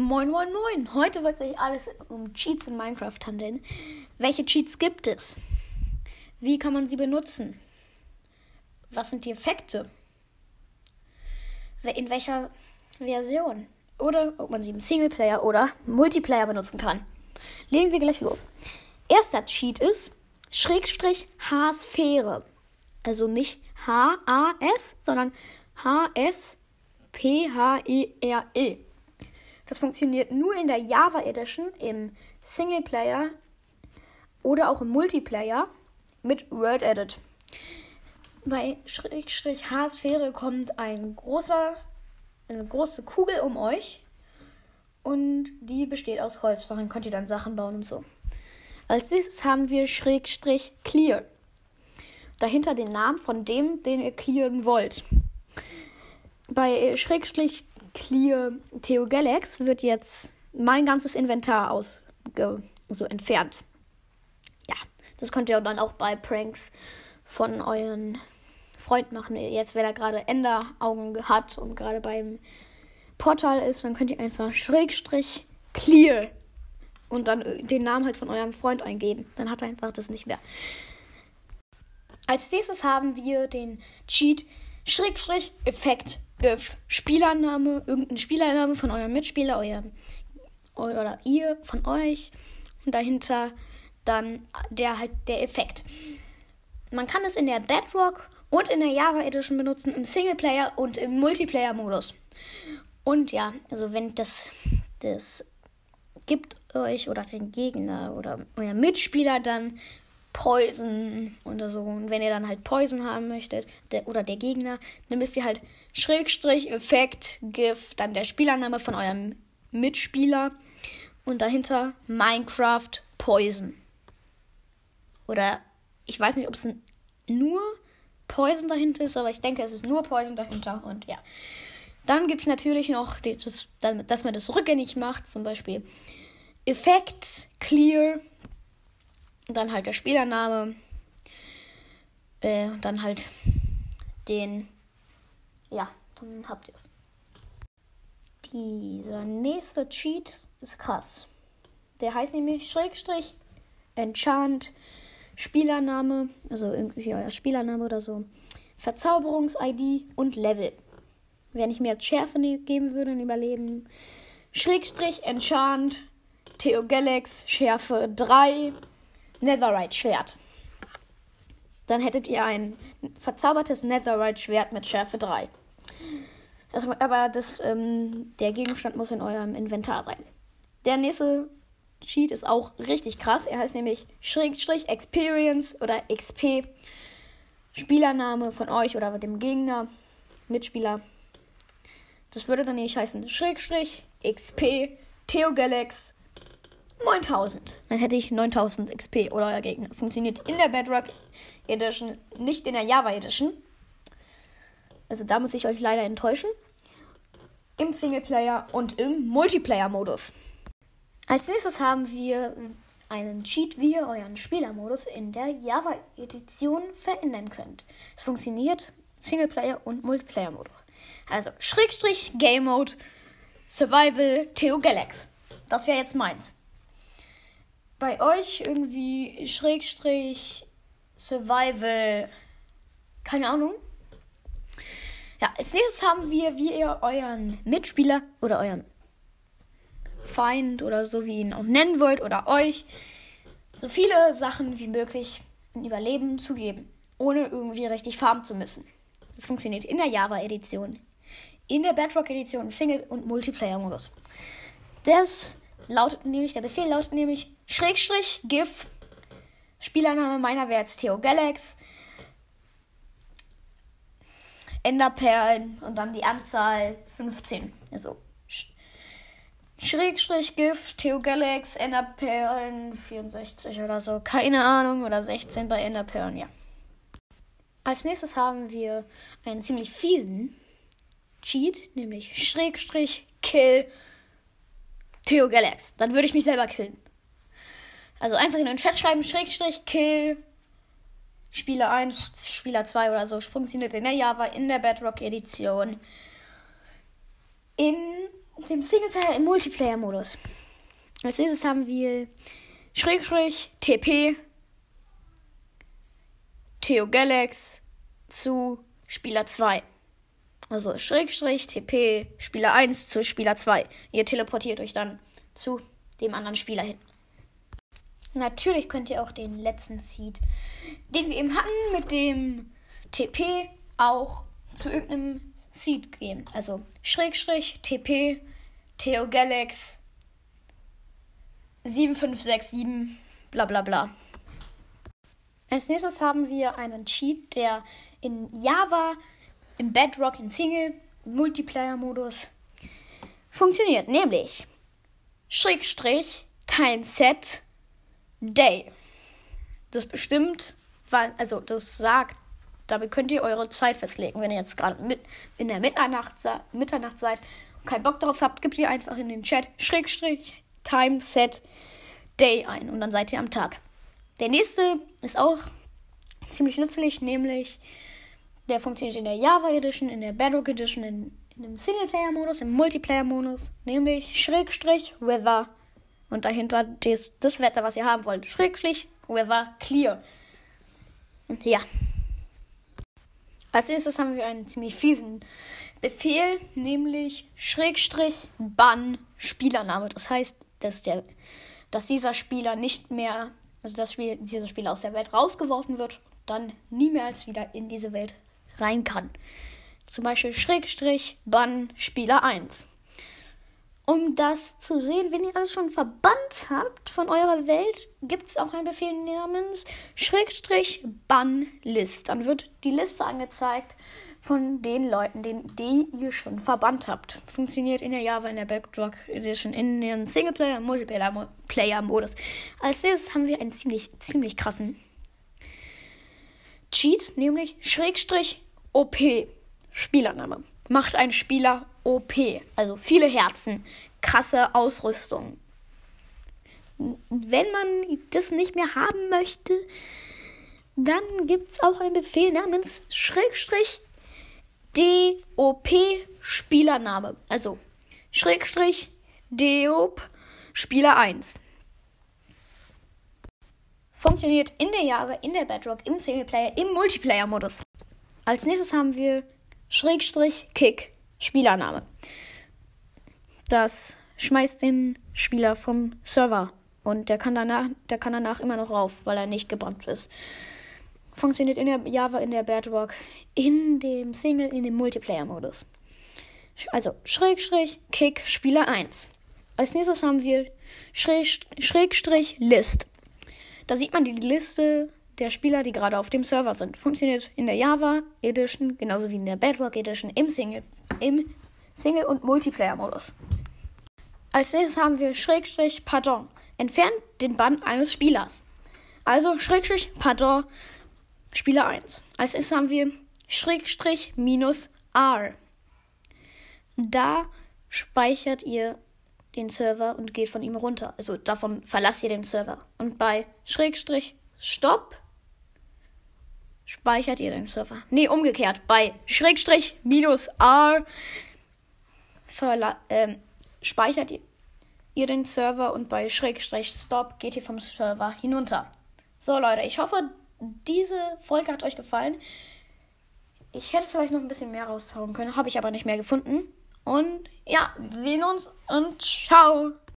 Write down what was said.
Moin, moin, moin. Heute wird sich alles um Cheats in Minecraft handeln. Welche Cheats gibt es? Wie kann man sie benutzen? Was sind die Effekte? In welcher Version? Oder ob man sie im Singleplayer oder Multiplayer benutzen kann. Legen wir gleich los. Erster Cheat ist Schrägstrich H-Sphäre. Also nicht H-A-S, sondern H-S-P-H-E-R-E. Das funktioniert nur in der Java Edition im Singleplayer oder auch im Multiplayer mit Word Edit. Bei Schrägstrich H-Sphäre kommt ein großer, eine große Kugel um euch und die besteht aus Holz. Darin könnt ihr dann Sachen bauen und so. Als nächstes haben wir Schrägstrich Clear. Dahinter den Namen von dem, den ihr clearen wollt. Bei Schrägstrich Clear Theo Galax wird jetzt mein ganzes Inventar aus so entfernt. Ja, das könnt ihr dann auch bei Pranks von euren Freund machen. Jetzt, wenn er gerade Enderaugen hat und gerade beim Portal ist, dann könnt ihr einfach Schrägstrich Clear und dann den Namen halt von eurem Freund eingeben. Dann hat er einfach das nicht mehr. Als nächstes haben wir den Cheat Schrägstrich Effekt if Spielername, irgendein Spielername von eurem Mitspieler, euer oder ihr von euch und dahinter dann der halt der Effekt. Man kann es in der Bedrock und in der Java Edition benutzen, im Singleplayer und im Multiplayer-Modus. Und ja, also wenn das, das gibt euch oder den Gegner oder euer Mitspieler dann Poison oder so. Und wenn ihr dann halt Poison haben möchtet, der, oder der Gegner, dann müsst ihr halt Schrägstrich, Effekt, GIF, dann der Spielername von eurem Mitspieler und dahinter Minecraft Poison. Oder ich weiß nicht, ob es nur Poison dahinter ist, aber ich denke, es ist nur Poison dahinter und ja. Dann gibt es natürlich noch, dass man das rückgängig macht, zum Beispiel Effekt, Clear, dann halt der Spielername. Äh, dann halt den. Ja, dann habt ihr es. Dieser nächste Cheat ist krass. Der heißt nämlich Schrägstrich Enchant Spielername, also irgendwie euer Spielername oder so. Verzauberungs-ID und Level. Wenn ich mir jetzt Schärfe ne-, geben würde in Überleben. Schrägstrich Enchant Theo Galax Schärfe 3 Netherite-Schwert. Dann hättet ihr ein verzaubertes Netherite-Schwert mit Schärfe 3. Das, aber das, ähm, der Gegenstand muss in eurem Inventar sein. Der nächste Cheat ist auch richtig krass. Er heißt nämlich Schrägstrich Experience oder XP. Spielername von euch oder dem Gegner, Mitspieler. Das würde dann nämlich heißen Schrägstrich XP Theo Galax 9000. Dann hätte ich 9000 XP oder euer Gegner. Funktioniert in der Bedrock Edition, nicht in der Java Edition. Also da muss ich euch leider enttäuschen. Im Singleplayer und im Multiplayer-Modus. Als nächstes haben wir einen Cheat, wie ihr euren Spielermodus in der Java-Edition verändern könnt. Es funktioniert Singleplayer und Multiplayer-Modus. Also Schrägstrich Game Mode Survival Theo Galax. Das wäre jetzt meins bei euch irgendwie Schrägstrich Survival. Keine Ahnung. Ja, als nächstes haben wir, wie ihr euren Mitspieler oder euren Feind oder so wie ihr ihn auch nennen wollt oder euch so viele Sachen wie möglich in Überleben zu geben, ohne irgendwie richtig farmen zu müssen. Das funktioniert in der Java-Edition, in der Bedrock-Edition, Single- und Multiplayer-Modus. Das lautet nämlich, der Befehl lautet nämlich Schrägstrich GIF. Spielername meiner wäre jetzt Theo Galax. Enderperlen und dann die Anzahl 15. Also Schrägstrich GIF, Theo Galax, Enderperlen 64 oder so. Keine Ahnung. Oder 16 bei Enderperlen, ja. Als nächstes haben wir einen ziemlich fiesen Cheat, nämlich Schrägstrich Kill Theo Galax. Dann würde ich mich selber killen. Also einfach in den Chat schreiben, Schrägstrich, Kill, Spieler 1, Spieler 2 oder so. Funktioniert in der Java, in der Bedrock Edition. In dem Singleplayer im Multiplayer-Modus. Als nächstes haben wir Schrägstrich TP Theo Galax zu Spieler 2. Also Schrägstrich TP Spieler 1 zu Spieler 2. Ihr teleportiert euch dann zu dem anderen Spieler hin. Natürlich könnt ihr auch den letzten Seed, den wir eben hatten, mit dem TP auch zu irgendeinem Seed gehen. Also Schrägstrich TP Theo Galax 7567 bla bla bla. Als nächstes haben wir einen Cheat, der in Java, im Bedrock, in Single, Multiplayer-Modus funktioniert. Nämlich Schrägstrich Timeset Day. Das bestimmt, also das sagt, damit könnt ihr eure Zeit festlegen. Wenn ihr jetzt gerade mit in der Mitternacht, Mitternacht seid und keinen Bock darauf habt, gebt ihr einfach in den Chat Schrägstrich Timeset Day ein und dann seid ihr am Tag. Der nächste ist auch ziemlich nützlich, nämlich der funktioniert in der Java Edition, in der Bedrock Edition, in, in dem Singleplayer-Modus, im Multiplayer-Modus, nämlich Schrägstrich Weather und dahinter das, das Wetter, was ihr haben wollt. Schrägstrich Weather Clear. Und ja. Als nächstes haben wir einen ziemlich fiesen Befehl, nämlich Schrägstrich Bann Spielername. Das heißt, dass, der, dass dieser Spieler nicht mehr also dass Spiel, dieser Spieler aus der Welt rausgeworfen wird, dann niemals wieder in diese Welt rein kann. Zum Beispiel Schrägstrich Bann Spieler 1. Um das zu sehen, wenn ihr alles schon verbannt habt von eurer Welt, gibt es auch einen Befehl namens Schrägstrich Bann List. Dann wird die Liste angezeigt von den Leuten, den, die ihr schon verbannt habt. Funktioniert in der Java, in der Backdrop Edition, in den Singleplayer, Multiplayer Modus. Als nächstes haben wir einen ziemlich, ziemlich krassen Cheat, nämlich Schrägstrich OP. Spielername. Macht ein Spieler OP. Also viele Herzen, krasse Ausrüstung. Wenn man das nicht mehr haben möchte, dann gibt es auch einen Befehl namens Schrägstrich DOP Spielername. Also Schrägstrich DOP Spieler 1. Funktioniert in der Java, in der Bedrock, im Singleplayer, im Multiplayer-Modus. Als nächstes haben wir Schrägstrich Kick Spielername. Das schmeißt den Spieler vom Server und der kann danach, der kann danach immer noch rauf, weil er nicht gebrannt ist funktioniert in der Java, in der Bedrock, in dem Single, in dem Multiplayer-Modus. Also Schrägstrich, Kick, Spieler 1. Als nächstes haben wir Schrägstrich, List. Da sieht man die Liste der Spieler, die gerade auf dem Server sind. Funktioniert in der Java Edition genauso wie in der Bedrock Edition im Single, im Single- und Multiplayer-Modus. Als nächstes haben wir Schrägstrich Pardon. Entfernt den Bann eines Spielers. Also Schrägstrich Pardon Spieler 1. Als erstes haben wir Schrägstrich minus R. Da speichert ihr den Server und geht von ihm runter. Also davon verlasst ihr den Server. Und bei Schrägstrich Stopp speichert ihr den Server. Nee, umgekehrt. Bei Schrägstrich minus R ähm, speichert ihr, ihr den Server und bei Schrägstrich Stop geht ihr vom Server hinunter. So Leute, ich hoffe, diese Folge hat euch gefallen. Ich hätte vielleicht noch ein bisschen mehr raushauen können, habe ich aber nicht mehr gefunden. Und ja, sehen uns und ciao.